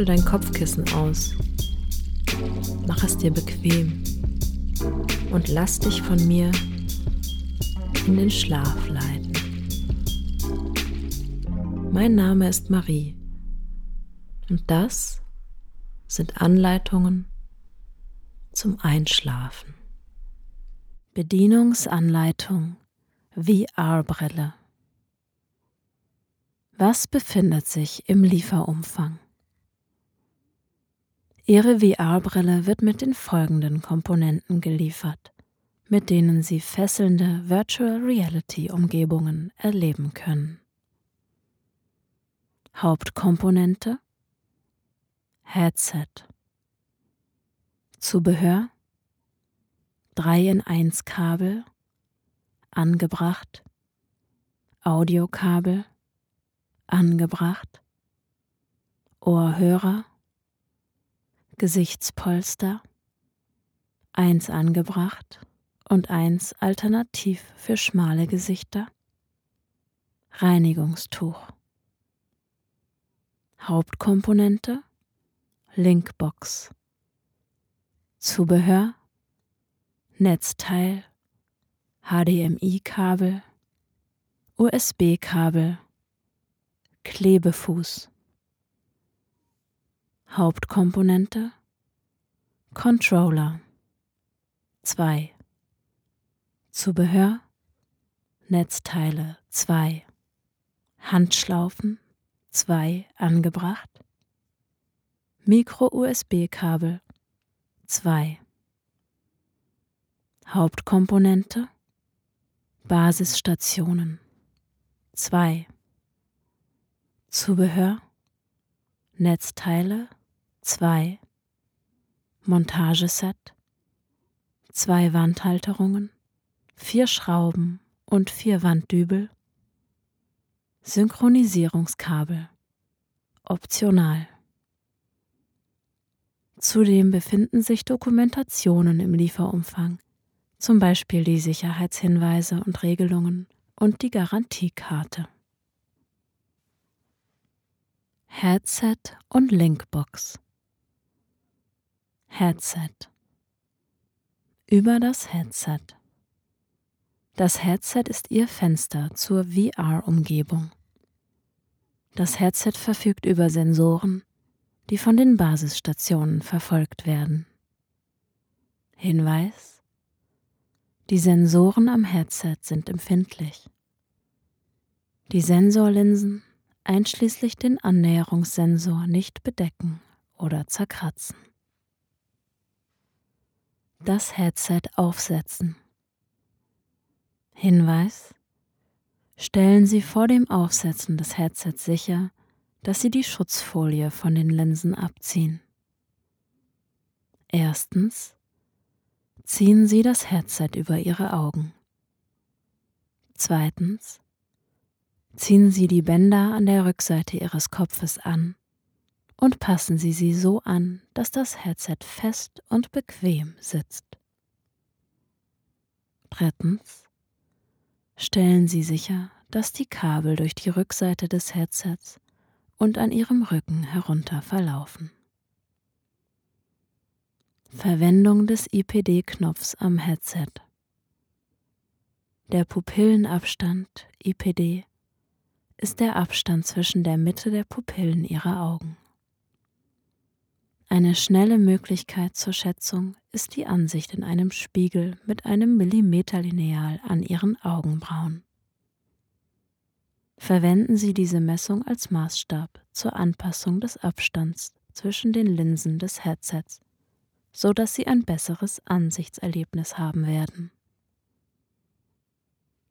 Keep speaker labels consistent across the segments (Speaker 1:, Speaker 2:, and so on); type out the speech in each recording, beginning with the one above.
Speaker 1: Schüttel dein Kopfkissen aus. Mach es dir bequem und lass dich von mir in den Schlaf leiten. Mein Name ist Marie und das sind Anleitungen zum Einschlafen. Bedienungsanleitung VR-Brille. Was befindet sich im Lieferumfang? Ihre VR-Brille wird mit den folgenden Komponenten geliefert, mit denen Sie fesselnde Virtual Reality-Umgebungen erleben können. Hauptkomponente Headset Zubehör 3 in 1 Kabel angebracht Audiokabel angebracht Ohrhörer Gesichtspolster. Eins angebracht und eins alternativ für schmale Gesichter. Reinigungstuch. Hauptkomponente Linkbox. Zubehör Netzteil HDMI-Kabel USB-Kabel Klebefuß Hauptkomponente. Controller. 2 Zubehör. Netzteile. 2 Handschlaufen. 2 angebracht. Micro-USB-Kabel 2 Hauptkomponente. Basisstationen. 2 Zubehör. Netzteile 2 Montageset. 2 Wandhalterungen. 4 Schrauben und 4 Wanddübel. Synchronisierungskabel. Optional. Zudem befinden sich Dokumentationen im Lieferumfang, zum Beispiel die Sicherheitshinweise und Regelungen und die Garantiekarte. Headset und Linkbox Headset über das Headset. Das Headset ist Ihr Fenster zur VR-Umgebung. Das Headset verfügt über Sensoren, die von den Basisstationen verfolgt werden. Hinweis Die Sensoren am Headset sind empfindlich. Die Sensorlinsen einschließlich den Annäherungssensor nicht bedecken oder zerkratzen. Das Headset aufsetzen. Hinweis Stellen Sie vor dem Aufsetzen des Headsets sicher, dass Sie die Schutzfolie von den Linsen abziehen. Erstens ziehen Sie das Headset über Ihre Augen. Zweitens ziehen Sie die Bänder an der Rückseite Ihres Kopfes an und passen Sie sie so an, dass das Headset fest und bequem sitzt. Drittens stellen Sie sicher, dass die Kabel durch die Rückseite des Headsets und an ihrem Rücken herunter verlaufen. Verwendung des IPD-Knopfs am Headset. Der Pupillenabstand IPD ist der Abstand zwischen der Mitte der Pupillen ihrer Augen. Eine schnelle Möglichkeit zur Schätzung ist die Ansicht in einem Spiegel mit einem Millimeterlineal an ihren Augenbrauen verwenden Sie diese Messung als Maßstab zur Anpassung des Abstands zwischen den Linsen des Headsets, so dass Sie ein besseres Ansichtserlebnis haben werden.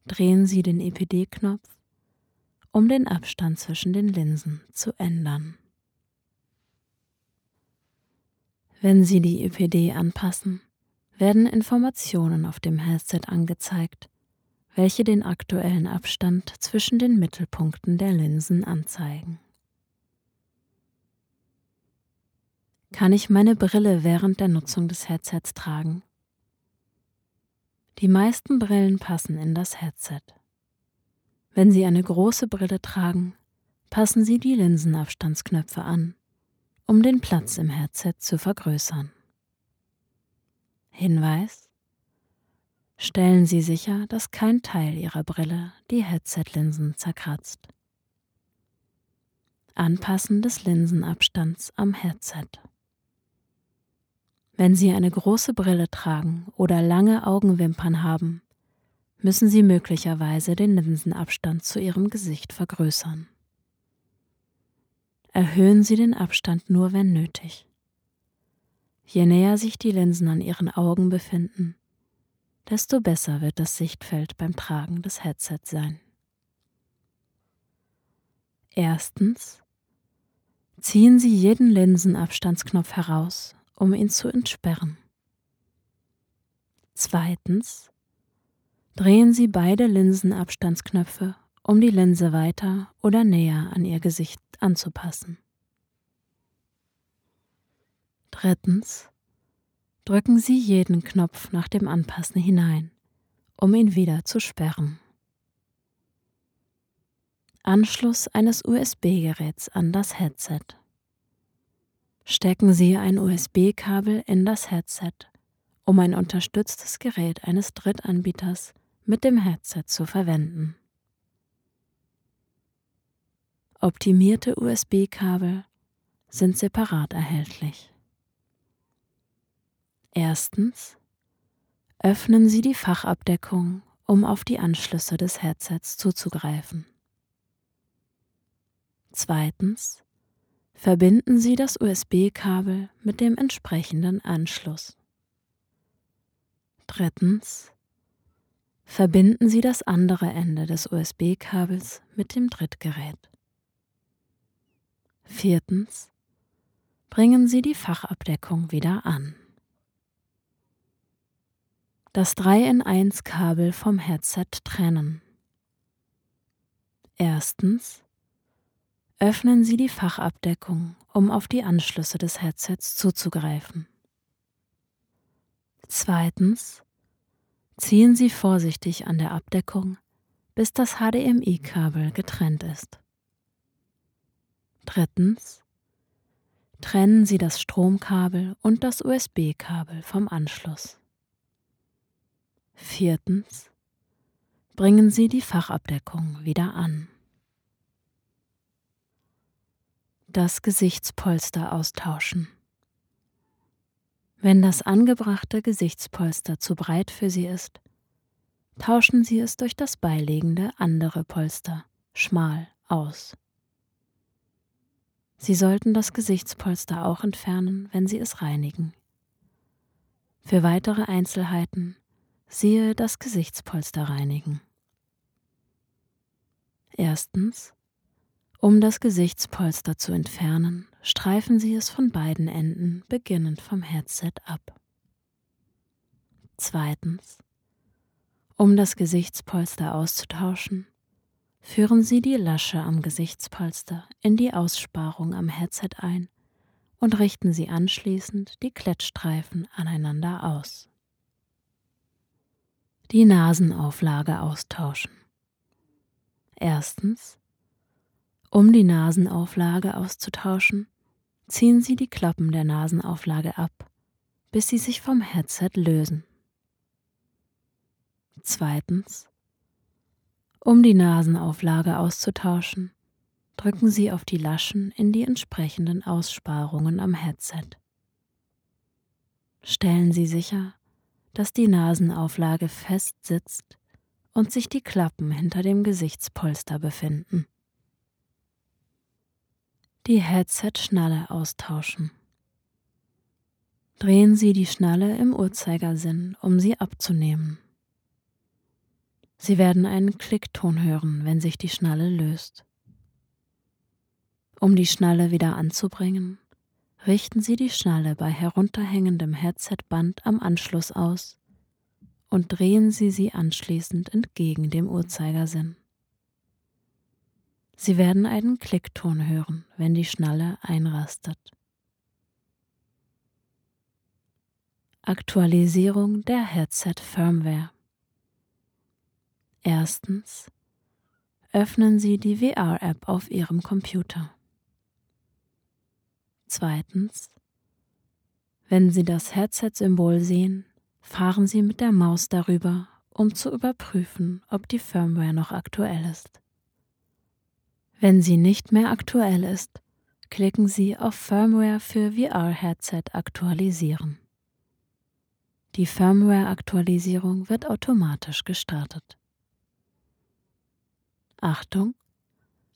Speaker 1: Drehen Sie den EPD-Knopf, um den Abstand zwischen den Linsen zu ändern. Wenn Sie die EPD anpassen, werden Informationen auf dem Headset angezeigt, welche den aktuellen Abstand zwischen den Mittelpunkten der Linsen anzeigen. Kann ich meine Brille während der Nutzung des Headsets tragen? Die meisten Brillen passen in das Headset. Wenn Sie eine große Brille tragen, passen Sie die Linsenabstandsknöpfe an, um den Platz im Headset zu vergrößern. Hinweis Stellen Sie sicher, dass kein Teil Ihrer Brille die Headset-Linsen zerkratzt. Anpassen des Linsenabstands am Headset. Wenn Sie eine große Brille tragen oder lange Augenwimpern haben, müssen Sie möglicherweise den Linsenabstand zu Ihrem Gesicht vergrößern. Erhöhen Sie den Abstand nur, wenn nötig. Je näher sich die Linsen an Ihren Augen befinden, desto besser wird das Sichtfeld beim Tragen des Headsets sein. Erstens. Ziehen Sie jeden Linsenabstandsknopf heraus um ihn zu entsperren. Zweitens drehen Sie beide Linsenabstandsknöpfe, um die Linse weiter oder näher an Ihr Gesicht anzupassen. Drittens drücken Sie jeden Knopf nach dem Anpassen hinein, um ihn wieder zu sperren. Anschluss eines USB-Geräts an das Headset. Stecken Sie ein USB-Kabel in das Headset, um ein unterstütztes Gerät eines Drittanbieters mit dem Headset zu verwenden. Optimierte USB-Kabel sind separat erhältlich. Erstens öffnen Sie die Fachabdeckung, um auf die Anschlüsse des Headsets zuzugreifen. Zweitens verbinden Sie das USB-Kabel mit dem entsprechenden Anschluss. Drittens. Verbinden Sie das andere Ende des USB-Kabels mit dem Drittgerät. Viertens. Bringen Sie die Fachabdeckung wieder an. Das 3 in 1 Kabel vom Headset trennen. Erstens Öffnen Sie die Fachabdeckung, um auf die Anschlüsse des Headsets zuzugreifen. Zweitens. Ziehen Sie vorsichtig an der Abdeckung, bis das HDMI-Kabel getrennt ist. Drittens. Trennen Sie das Stromkabel und das USB-Kabel vom Anschluss. Viertens. Bringen Sie die Fachabdeckung wieder an. das Gesichtspolster austauschen. Wenn das angebrachte Gesichtspolster zu breit für Sie ist, tauschen Sie es durch das beilegende andere Polster, schmal, aus. Sie sollten das Gesichtspolster auch entfernen, wenn Sie es reinigen. Für weitere Einzelheiten siehe das Gesichtspolster reinigen. Erstens um das Gesichtspolster zu entfernen, streifen Sie es von beiden Enden, beginnend vom Headset ab. Zweitens. Um das Gesichtspolster auszutauschen, führen Sie die Lasche am Gesichtspolster in die Aussparung am Headset ein und richten Sie anschließend die Klettstreifen aneinander aus. Die Nasenauflage austauschen. Erstens um die Nasenauflage auszutauschen, ziehen Sie die Klappen der Nasenauflage ab, bis sie sich vom Headset lösen. Zweitens. Um die Nasenauflage auszutauschen, drücken Sie auf die Laschen in die entsprechenden Aussparungen am Headset. Stellen Sie sicher, dass die Nasenauflage fest sitzt und sich die Klappen hinter dem Gesichtspolster befinden die Headset-Schnalle austauschen. Drehen Sie die Schnalle im Uhrzeigersinn, um sie abzunehmen. Sie werden einen Klickton hören, wenn sich die Schnalle löst. Um die Schnalle wieder anzubringen, richten Sie die Schnalle bei herunterhängendem Headsetband am Anschluss aus und drehen Sie sie anschließend entgegen dem Uhrzeigersinn. Sie werden einen Klickton hören, wenn die Schnalle einrastet. Aktualisierung der Headset-Firmware. Erstens. Öffnen Sie die VR-App auf Ihrem Computer. Zweitens. Wenn Sie das Headset-Symbol sehen, fahren Sie mit der Maus darüber, um zu überprüfen, ob die Firmware noch aktuell ist. Wenn sie nicht mehr aktuell ist, klicken Sie auf Firmware für VR-Headset aktualisieren. Die Firmware-Aktualisierung wird automatisch gestartet. Achtung!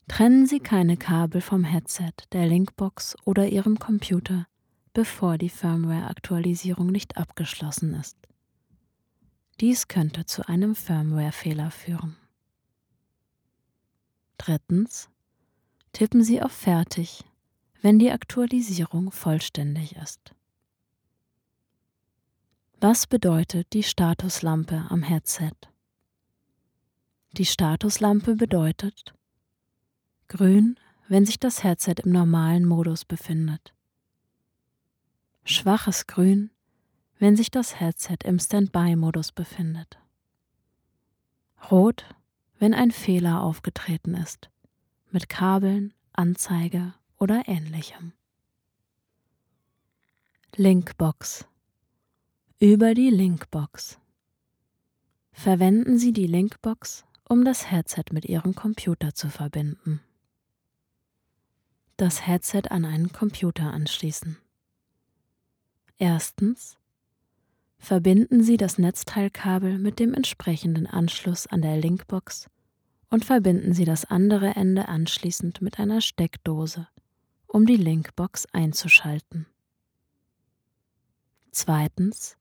Speaker 1: Trennen Sie keine Kabel vom Headset, der Linkbox oder Ihrem Computer, bevor die Firmware-Aktualisierung nicht abgeschlossen ist. Dies könnte zu einem Firmware-Fehler führen. Drittens. Tippen Sie auf Fertig, wenn die Aktualisierung vollständig ist. Was bedeutet die Statuslampe am Headset? Die Statuslampe bedeutet grün, wenn sich das Headset im normalen Modus befindet. Schwaches Grün, wenn sich das Headset im Standby-Modus befindet. Rot, wenn ein Fehler aufgetreten ist, mit Kabeln, Anzeige oder ähnlichem. Linkbox über die Linkbox. Verwenden Sie die Linkbox, um das Headset mit Ihrem Computer zu verbinden. Das Headset an einen Computer anschließen. Erstens. Verbinden Sie das Netzteilkabel mit dem entsprechenden Anschluss an der Linkbox und verbinden Sie das andere Ende anschließend mit einer Steckdose, um die Linkbox einzuschalten. Zweitens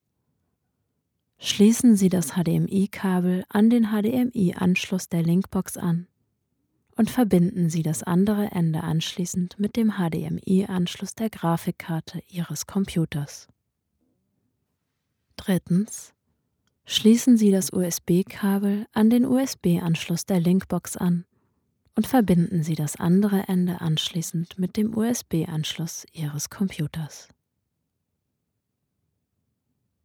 Speaker 1: Schließen Sie das HDMI-Kabel an den HDMI-Anschluss der Linkbox an und verbinden Sie das andere Ende anschließend mit dem HDMI-Anschluss der Grafikkarte Ihres Computers. Drittens. Schließen Sie das USB-Kabel an den USB-Anschluss der Linkbox an und verbinden Sie das andere Ende anschließend mit dem USB-Anschluss Ihres Computers.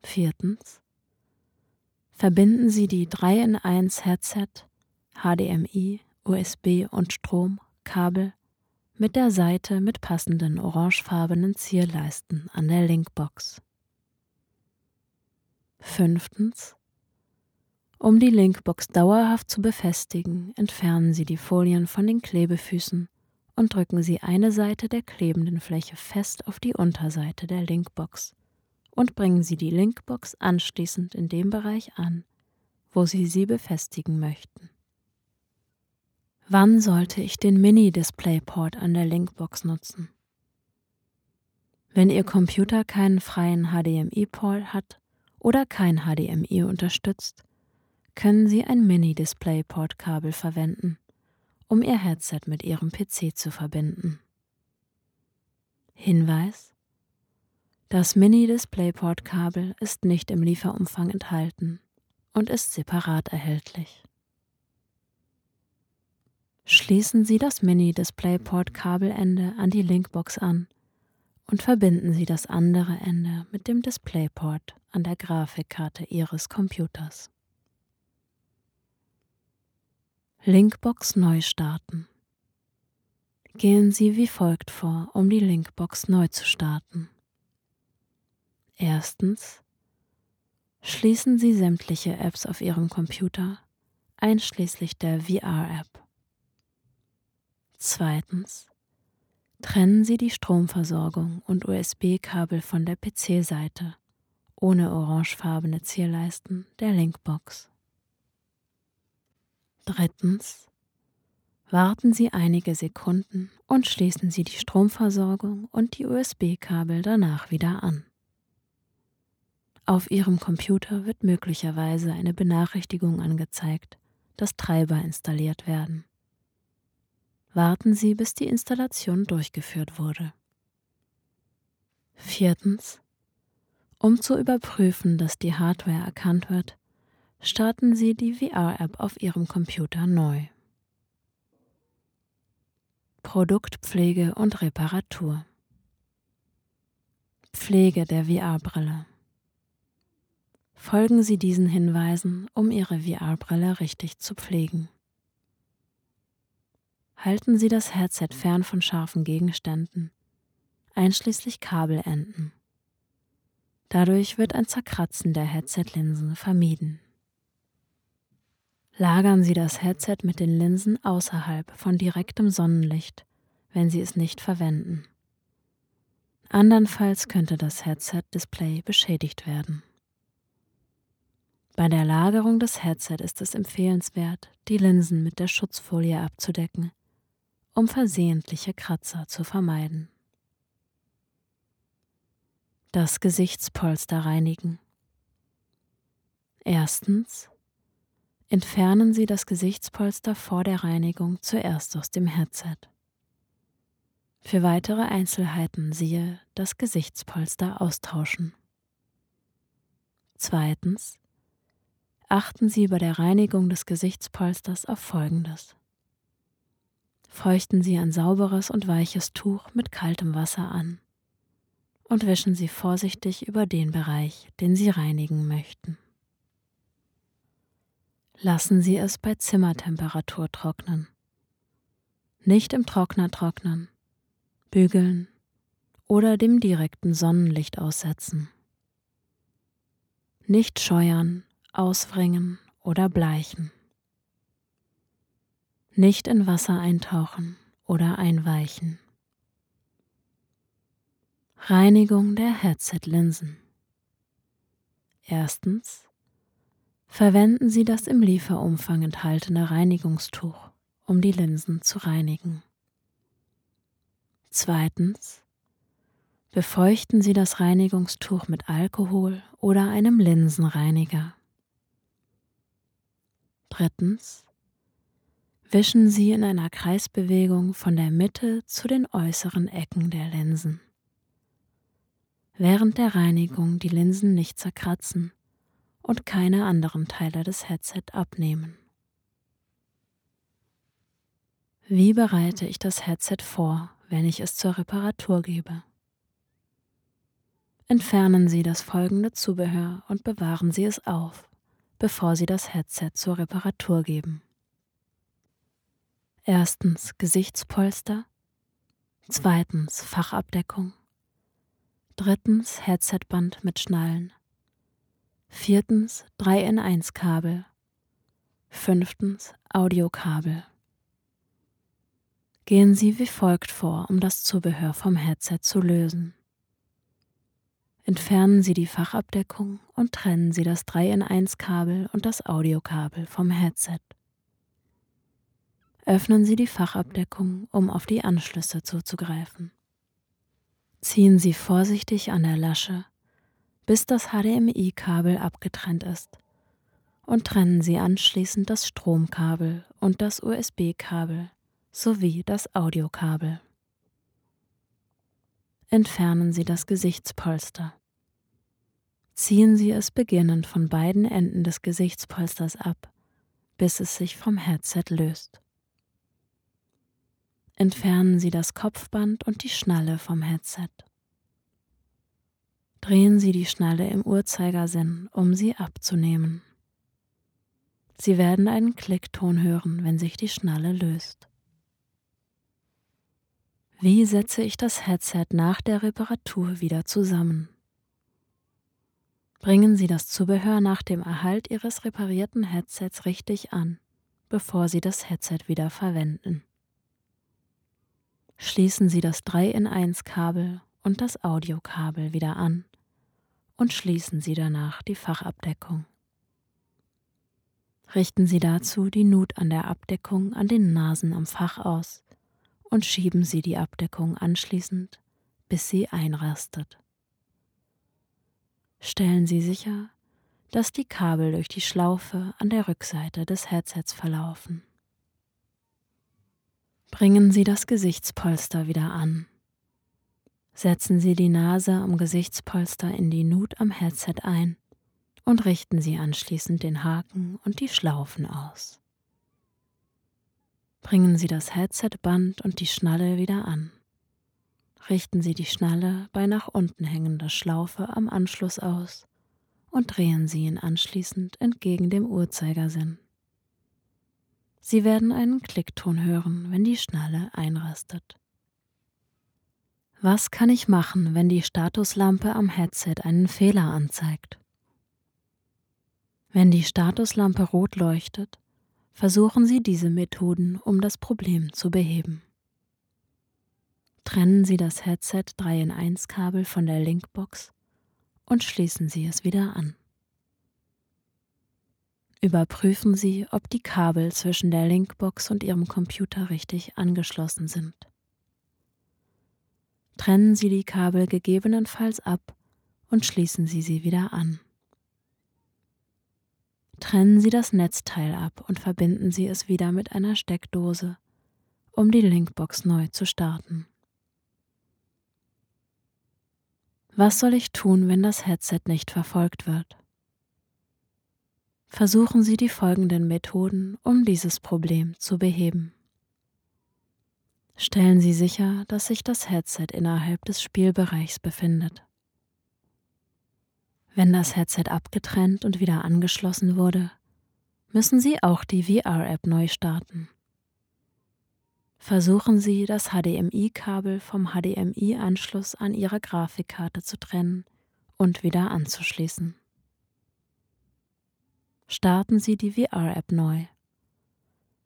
Speaker 1: Viertens. Verbinden Sie die 3 in 1 Headset, HDMI, USB und Strom, Kabel mit der Seite mit passenden orangefarbenen Zierleisten an der Linkbox. Fünftens. Um die Linkbox dauerhaft zu befestigen, entfernen Sie die Folien von den Klebefüßen und drücken Sie eine Seite der klebenden Fläche fest auf die Unterseite der Linkbox und bringen Sie die Linkbox anschließend in dem Bereich an, wo Sie sie befestigen möchten. Wann sollte ich den Mini-Displayport an der Linkbox nutzen? Wenn Ihr Computer keinen freien HDMI-Port hat oder kein HDMI unterstützt, können Sie ein Mini-Displayport-Kabel verwenden, um Ihr Headset mit Ihrem PC zu verbinden. Hinweis das Mini-DisplayPort-Kabel ist nicht im Lieferumfang enthalten und ist separat erhältlich. Schließen Sie das Mini-DisplayPort-Kabelende an die Linkbox an und verbinden Sie das andere Ende mit dem DisplayPort an der Grafikkarte Ihres Computers. Linkbox neu starten. Gehen Sie wie folgt vor, um die Linkbox neu zu starten. Erstens. Schließen Sie sämtliche Apps auf Ihrem Computer, einschließlich der VR-App. Zweitens. Trennen Sie die Stromversorgung und USB-Kabel von der PC-Seite ohne orangefarbene Zierleisten der Linkbox. Drittens. Warten Sie einige Sekunden und schließen Sie die Stromversorgung und die USB-Kabel danach wieder an. Auf Ihrem Computer wird möglicherweise eine Benachrichtigung angezeigt, dass Treiber installiert werden. Warten Sie, bis die Installation durchgeführt wurde. Viertens. Um zu überprüfen, dass die Hardware erkannt wird, starten Sie die VR-App auf Ihrem Computer neu. Produktpflege und Reparatur. Pflege der VR-Brille. Folgen Sie diesen Hinweisen, um Ihre VR-Brille richtig zu pflegen. Halten Sie das Headset fern von scharfen Gegenständen. einschließlich Kabelenden. Dadurch wird ein Zerkratzen der Headset-Linsen vermieden. Lagern Sie das Headset mit den Linsen außerhalb von direktem Sonnenlicht, wenn Sie es nicht verwenden. Andernfalls könnte das Headset-Display beschädigt werden. Bei der Lagerung des Headset ist es empfehlenswert, die Linsen mit der Schutzfolie abzudecken, um versehentliche Kratzer zu vermeiden. Das Gesichtspolster reinigen. Erstens entfernen Sie das Gesichtspolster vor der Reinigung zuerst aus dem Headset. Für weitere Einzelheiten siehe das Gesichtspolster austauschen. Zweitens achten Sie bei der Reinigung des Gesichtspolsters auf Folgendes. Feuchten Sie ein sauberes und weiches Tuch mit kaltem Wasser an und wischen Sie vorsichtig über den Bereich, den Sie reinigen möchten. Lassen Sie es bei Zimmertemperatur trocknen. Nicht im Trockner trocknen, bügeln oder dem direkten Sonnenlicht aussetzen. Nicht scheuern, auswringen oder bleichen. Nicht in Wasser eintauchen oder einweichen. Reinigung der Headset-Linsen. Erstens. Verwenden Sie das im Lieferumfang enthaltene Reinigungstuch, um die Linsen zu reinigen. Zweitens. Befeuchten Sie das Reinigungstuch mit Alkohol oder einem Linsenreiniger. Drittens. Wischen Sie in einer Kreisbewegung von der Mitte zu den äußeren Ecken der Linsen. Während der Reinigung die Linsen nicht zerkratzen und keine anderen Teile des Headset abnehmen. Wie bereite ich das Headset vor, wenn ich es zur Reparatur gebe? Entfernen Sie das folgende Zubehör und bewahren Sie es auf bevor Sie das Headset zur Reparatur geben. Erstens Gesichtspolster, zweitens Fachabdeckung, drittens Headsetband mit Schnallen, viertens 3 in 1 Kabel, fünftens Audiokabel. Gehen Sie wie folgt vor, um das Zubehör vom Headset zu lösen. Entfernen Sie die Fachabdeckung und trennen Sie das 3 in 1 Kabel und das Audiokabel vom Headset. Öffnen Sie die Fachabdeckung, um auf die Anschlüsse zuzugreifen. Ziehen Sie vorsichtig an der Lasche, bis das HDMI-Kabel abgetrennt ist und trennen Sie anschließend das Stromkabel und das USB-Kabel sowie das Audiokabel. Entfernen Sie das Gesichtspolster. Ziehen Sie es beginnend von beiden Enden des Gesichtspolsters ab, bis es sich vom Headset löst. Entfernen Sie das Kopfband und die Schnalle vom Headset. Drehen Sie die Schnalle im Uhrzeigersinn, um sie abzunehmen. Sie werden einen Klickton hören, wenn sich die Schnalle löst. Wie setze ich das Headset nach der Reparatur wieder zusammen? Bringen Sie das Zubehör nach dem Erhalt Ihres reparierten Headsets richtig an, bevor Sie das Headset wieder verwenden. Schließen Sie das 3 in 1 Kabel und das Audiokabel wieder an und schließen Sie danach die Fachabdeckung. Richten Sie dazu die Nut an der Abdeckung an den Nasen am Fach aus und schieben Sie die Abdeckung anschließend, bis sie einrastet stellen Sie sicher, dass die Kabel durch die Schlaufe an der Rückseite des Headsets verlaufen. Bringen Sie das Gesichtspolster wieder an. Setzen Sie die Nase am Gesichtspolster in die Nut am Headset ein und richten Sie anschließend den Haken und die Schlaufen aus. Bringen Sie das Headsetband und die Schnalle wieder an richten Sie die Schnalle bei nach unten hängender Schlaufe am Anschluss aus und drehen Sie ihn anschließend entgegen dem Uhrzeigersinn. Sie werden einen Klickton hören, wenn die Schnalle einrastet. Was kann ich machen, wenn die Statuslampe am Headset einen Fehler anzeigt? Wenn die Statuslampe rot leuchtet, versuchen Sie diese Methoden, um das Problem zu beheben. Trennen Sie das Headset 3 in 1 Kabel von der Linkbox und schließen Sie es wieder an. Überprüfen Sie, ob die Kabel zwischen der Linkbox und Ihrem Computer richtig angeschlossen sind. Trennen Sie die Kabel gegebenenfalls ab und schließen Sie sie wieder an. Trennen Sie das Netzteil ab und verbinden Sie es wieder mit einer Steckdose, um die Linkbox neu zu starten. Was soll ich tun, wenn das Headset nicht verfolgt wird? Versuchen Sie die folgenden Methoden, um dieses Problem zu beheben. Stellen Sie sicher, dass sich das Headset innerhalb des Spielbereichs befindet. Wenn das Headset abgetrennt und wieder angeschlossen wurde, müssen Sie auch die VR-App neu starten. Versuchen Sie, das HDMI-Kabel vom HDMI-Anschluss an Ihrer Grafikkarte zu trennen und wieder anzuschließen. Starten Sie die VR-App neu.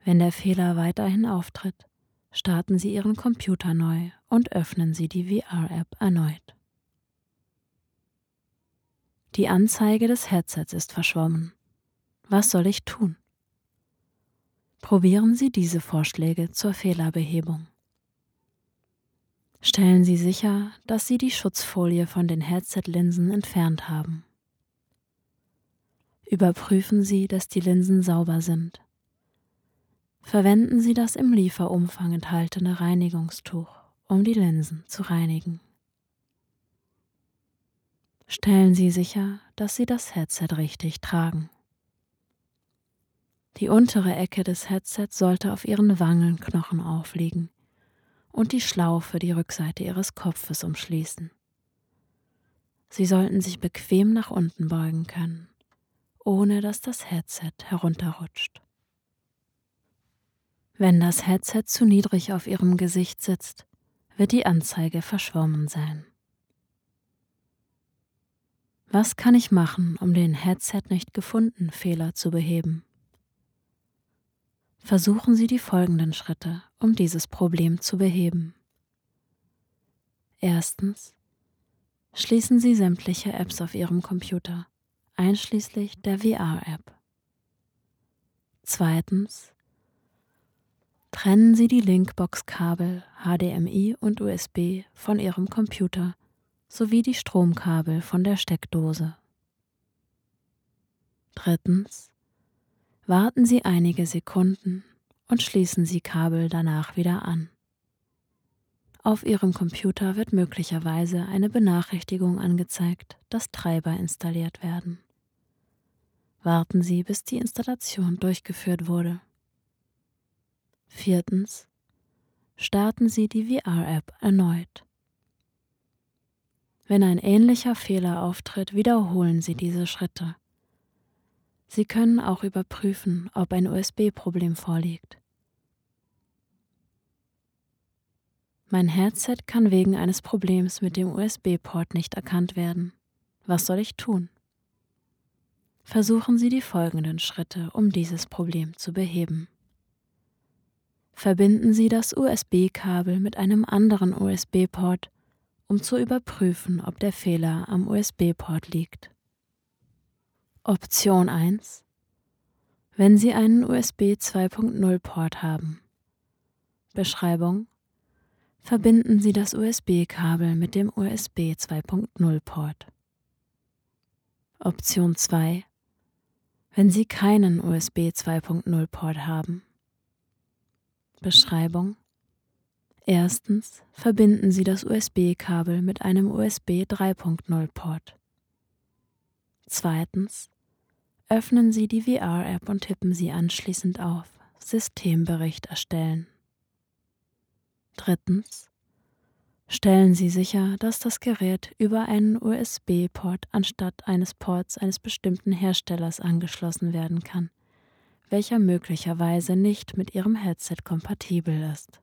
Speaker 1: Wenn der Fehler weiterhin auftritt, starten Sie Ihren Computer neu und öffnen Sie die VR-App erneut. Die Anzeige des Headsets ist verschwommen. Was soll ich tun? Probieren Sie diese Vorschläge zur Fehlerbehebung. Stellen Sie sicher, dass Sie die Schutzfolie von den Headset-Linsen entfernt haben. Überprüfen Sie, dass die Linsen sauber sind Verwenden Sie das im Lieferumfang enthaltene Reinigungstuch, um die Linsen zu reinigen. Stellen Sie sicher, dass Sie das Headset richtig tragen. Die untere Ecke des Headsets sollte auf Ihren Wangenknochen aufliegen und die Schlaufe die Rückseite Ihres Kopfes umschließen. Sie sollten sich bequem nach unten beugen können, ohne dass das Headset herunterrutscht. Wenn das Headset zu niedrig auf Ihrem Gesicht sitzt, wird die Anzeige verschwommen sein. Was kann ich machen, um den Headset nicht gefunden Fehler zu beheben? Versuchen Sie die folgenden Schritte, um dieses Problem zu beheben. Erstens. Schließen Sie sämtliche Apps auf Ihrem Computer, einschließlich der VR-App. Zweitens. Trennen Sie die Linkbox-Kabel HDMI und USB von Ihrem Computer sowie die Stromkabel von der Steckdose. Drittens. Warten Sie einige Sekunden und schließen Sie Kabel danach wieder an. Auf Ihrem Computer wird möglicherweise eine Benachrichtigung angezeigt, dass Treiber installiert werden. Warten Sie, bis die Installation durchgeführt wurde. Viertens. Starten Sie die VR-App erneut. Wenn ein ähnlicher Fehler auftritt, wiederholen Sie diese Schritte. Sie können auch überprüfen, ob ein USB-Problem vorliegt. Mein Headset kann wegen eines Problems mit dem USB-Port nicht erkannt werden. Was soll ich tun? Versuchen Sie die folgenden Schritte, um dieses Problem zu beheben. Verbinden Sie das USB-Kabel mit einem anderen USB-Port, um zu überprüfen, ob der Fehler am USB-Port liegt. Option 1 Wenn Sie einen USB 2.0 Port haben. Beschreibung Verbinden Sie das USB-Kabel mit dem USB 2.0 Port. Option 2 Wenn Sie keinen USB 2.0 Port haben. Beschreibung Erstens verbinden Sie das USB-Kabel mit einem USB 3.0 Port. Zweitens öffnen Sie die VR-App und tippen Sie anschließend auf Systembericht erstellen. Drittens stellen Sie sicher, dass das Gerät über einen USB-Port anstatt eines Ports eines bestimmten Herstellers angeschlossen werden kann welcher möglicherweise nicht mit Ihrem Headset kompatibel ist.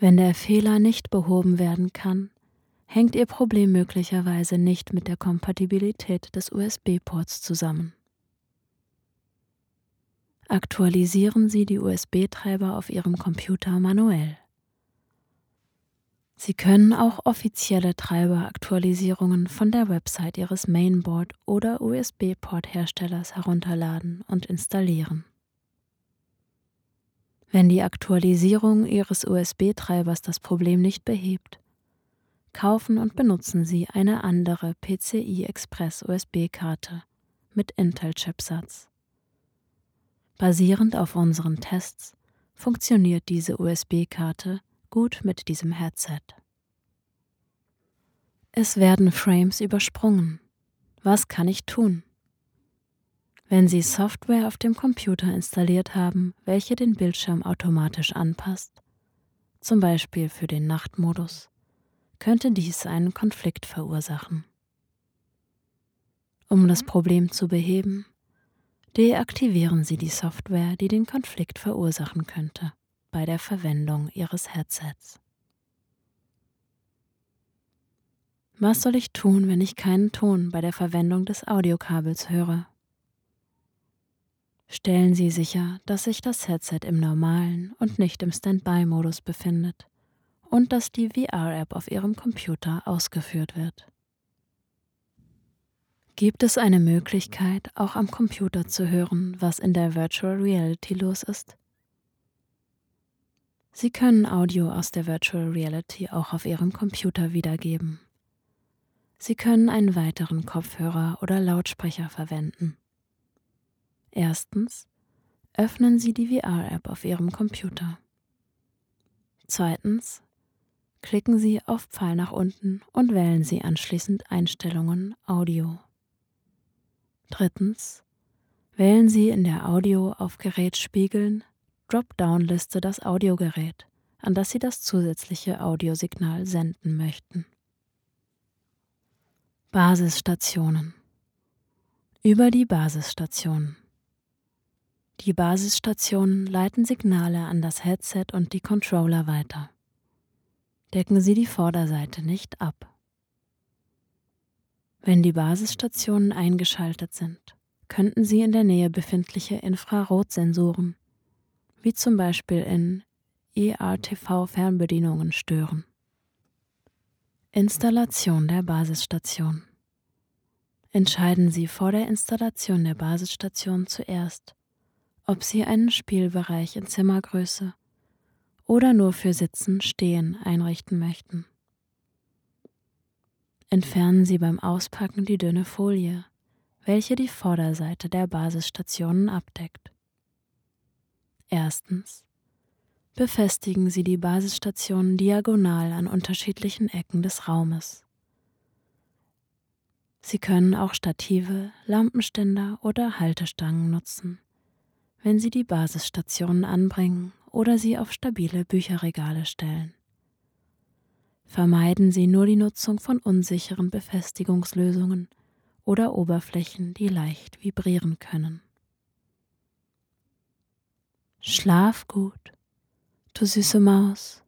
Speaker 1: Wenn der Fehler nicht behoben werden kann, hängt Ihr Problem möglicherweise nicht mit der Kompatibilität des USB-Ports zusammen. Aktualisieren Sie die USB-Treiber auf Ihrem Computer manuell. Sie können auch offizielle Treiberaktualisierungen von der Website Ihres Mainboard oder USB-Port-Herstellers herunterladen und installieren. Wenn die Aktualisierung Ihres USB-Treibers das Problem nicht behebt, kaufen und benutzen Sie eine andere PCI Express USB-Karte mit Intel-Chipsatz. Basierend auf unseren Tests funktioniert diese USB-Karte gut mit diesem Headset. Es werden Frames übersprungen. Was kann ich tun? Wenn Sie Software auf dem Computer installiert haben, welche den Bildschirm automatisch anpasst, zum Beispiel für den Nachtmodus, könnte dies einen Konflikt verursachen. Um das Problem zu beheben, deaktivieren Sie die Software, die den Konflikt verursachen könnte bei der Verwendung Ihres Headsets. Was soll ich tun, wenn ich keinen Ton bei der Verwendung des Audiokabels höre? Stellen Sie sicher, dass sich das Headset im normalen und nicht im Standby-Modus befindet und dass die VR-App auf Ihrem Computer ausgeführt wird. Gibt es eine Möglichkeit, auch am Computer zu hören, was in der Virtual Reality los ist? Sie können Audio aus der Virtual Reality auch auf Ihrem Computer wiedergeben. Sie können einen weiteren Kopfhörer oder Lautsprecher verwenden. Erstens, öffnen Sie die VR-App auf Ihrem Computer. Zweitens, klicken Sie auf Pfeil nach unten und wählen Sie anschließend Einstellungen Audio. Drittens, wählen Sie in der Audio auf Gerät spiegeln Dropdown-Liste das Audiogerät, an das Sie das zusätzliche Audiosignal senden möchten. Basisstationen Über die Basisstationen Die Basisstationen leiten Signale an das Headset und die Controller weiter. Decken Sie die Vorderseite nicht ab. Wenn die Basisstationen eingeschaltet sind, könnten Sie in der Nähe befindliche Infrarotsensoren wie zum Beispiel in ERTV-Fernbedienungen stören. Installation der Basisstation. Entscheiden Sie vor der Installation der Basisstation zuerst, ob Sie einen Spielbereich in Zimmergröße oder nur für Sitzen Stehen einrichten möchten. Entfernen Sie beim Auspacken die dünne Folie, welche die Vorderseite der Basisstationen abdeckt. Erstens. Befestigen Sie die Basisstationen diagonal an unterschiedlichen Ecken des Raumes. Sie können auch Stative, Lampenständer oder Haltestangen nutzen, wenn Sie die Basisstationen anbringen oder sie auf stabile Bücherregale stellen. Vermeiden Sie nur die Nutzung von unsicheren Befestigungslösungen oder Oberflächen, die leicht vibrieren können. Schlaf gut, du süße Maus.